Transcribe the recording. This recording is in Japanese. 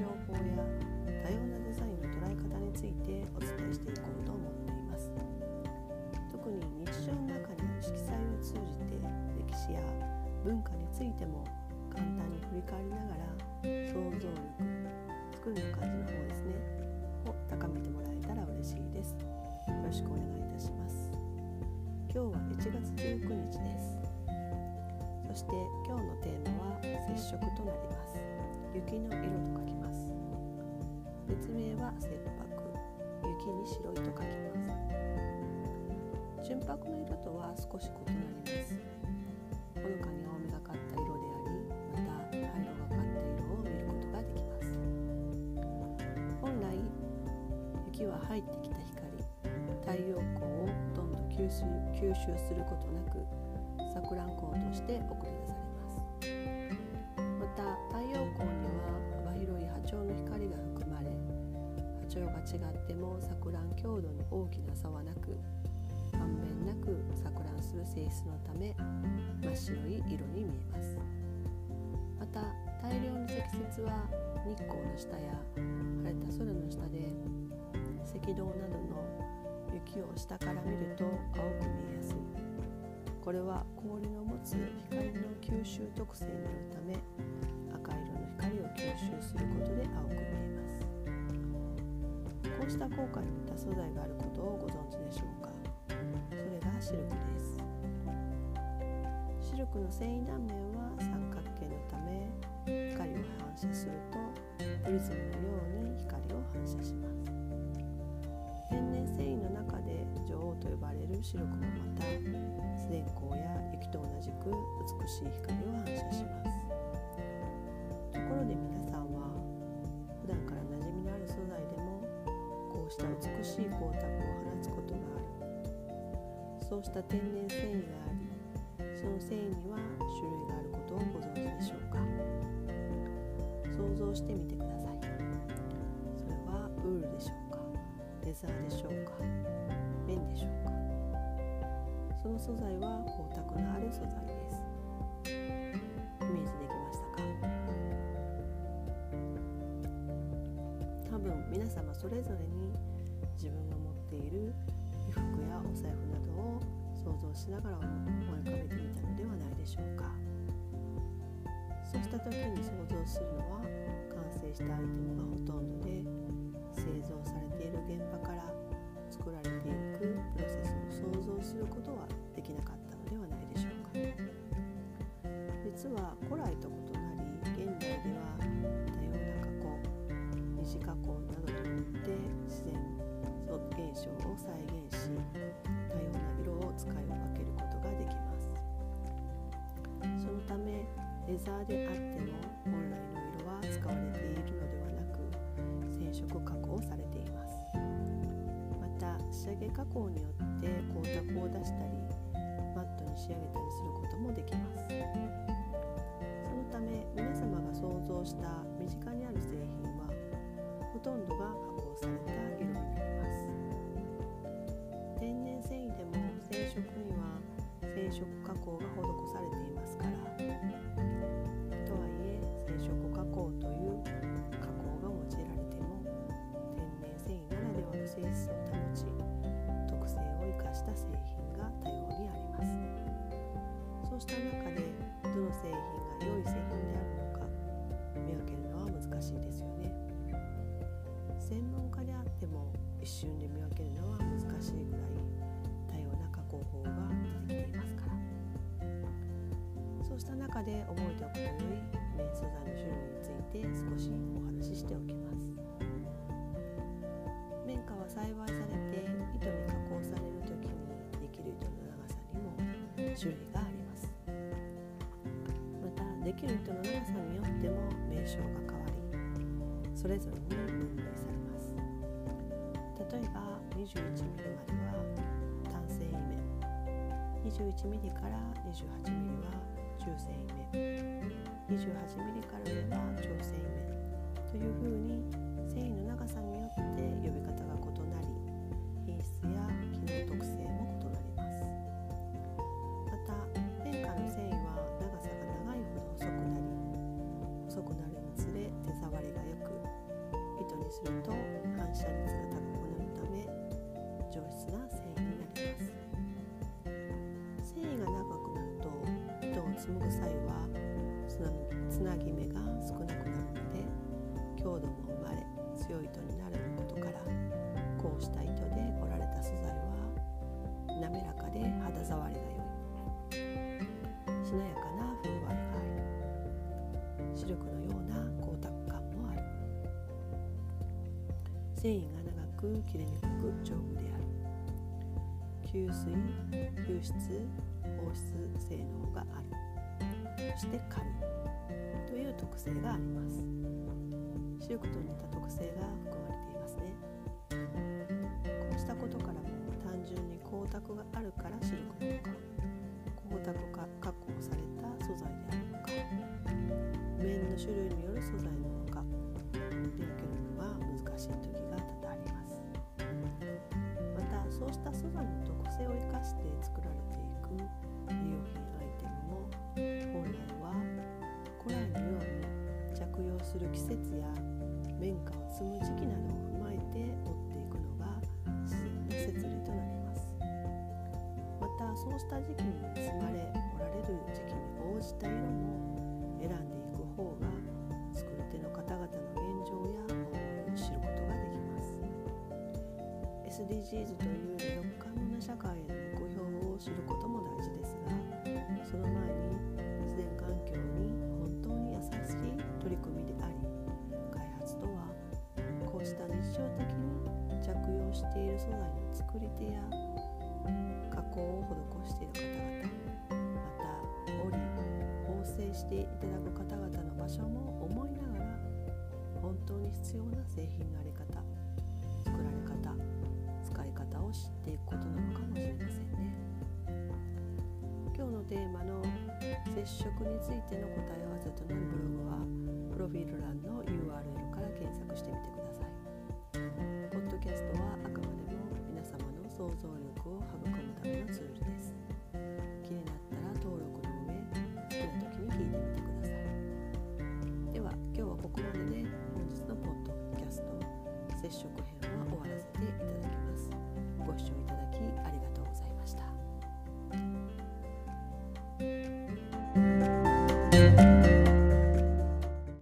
情報や多様なデザインの捉え方についてお伝えしていこうと思っています。特に日常の中に色彩を通じて歴史や文化についても簡単に振り返りながら想像力作るの感じの方ですねを高めてもらえたら嬉しいです。よろしくお願いいたします。今日は1月19日です。そして今日のテーマは接触となります。雪の色と書きます。別名は切白雪に白いと書きます。純白の色とは少し異なります。ほのかに青みがかった色でありまた灰色がかった色を見ることができます。本来雪は入ってきた光太陽光をほとんど吸収吸収することなく錯乱光として送り出されます。また太陽光に幅広い波長の光が含まれ波長が違っても錯乱強度に大きな差はなくまんべんなく錯乱する性質のため真っ白い色に見えます。また大量の積雪は日光の下や晴れた空の下で赤道などの雪を下から見ると青く見えやすい。これは氷の持つ光の吸収特性によるため光を吸収することで青く見えますこうした効果に似た素材があることをご存知でしょうか？それがシルクですシルクの繊維断面は三角形のため光を反射するとプリズムのように光を反射します。天然繊維の中で女王と呼ばれるシルクもまた自然光や雪と同じく美しい光を反射します。ところで皆さんは普段から馴染みのある素材でもこうした美しい光沢を放つことがある。そうした天然繊維がありその繊維には種類があることをご存知でしょうか。想像してみてください。それはウールでしょうか？レザーでしょうか？綿でしょうか？その素材は光沢のある素材。それぞれに自分が持っている衣服やお財布などを想像しながら思い浮かべてみたのではないでしょうか。そうした時に想像するのは完成したアイテムがほとんどで製造されている現場から作られていくプロセスを想像することはできなかったのではないでしょうか。実は古来と異なり現代では多様二次加工などによって自然現象を再現し多様な色を使い分けることができますそのためレザーであっても本来の色は使われているのではなく染色加工されています。また仕上げ加工によって光沢を出したりマットに仕上げたりすることもできます。中で覚えておくと良い綿素材の種類について少しお話ししておきます。綿花は栽培されて糸に加工される時にできる糸の長さにも種類があります。またできる糸の長さによっても名称が変わりそれぞれに分類されます。例えば 21mm までは単繊維綿 21mm から 28mm は中性イ目28ミリから上が長性目というふうに繊維の長さによって呼び方が異なり品質や機能特性も異なります。また綿花の繊維は長さが長いほど細くなり細くなるにつれ手触りが良く糸にすると反射率がつなぎ目が少なくなって強度も生まれ強い糸になることからこうした糸で織られた素材は滑らかで肌触りが良い。しなやかな風合いがある。シルクのような光沢感もある。繊維が長く切れにくく丈夫である。吸水吸湿放出性能がある。そして軽い特性があります。シルクと似た特性が含まれていますね。こうしたことからも単純に光沢があるからシルクなのか光沢化加工された素材であるのか綿の種類による素材ののか見分けるのは難しい時が多々あります。またそうした素材の特性を生かして作られていく衣料品アイテムも本来のに着用する季節や綿花を摘む時期などを踏まえて織っていくのが自然の摂理となります。またそうした時期に摘まれ織られる時期に応じた色も選んでいく方が作り手の方々の現状や思いを知ることができます。SDGs という持続可能な社会への目標を知ることも大事です。取り組みであり開発とはこうした日常的に着用している素材の作り手や加工を施している方々また織り縫製していただく方々の場所も思いながら本当に必要な製品の在り方作られ方使い方を知っていくことなのかもしれませんね。今日のテーマの接触についての答え合わせとなるブログはロフィール欄の URL から検索してみてください。ポッドキャストはあくまでも皆様の想像力を育むためのツール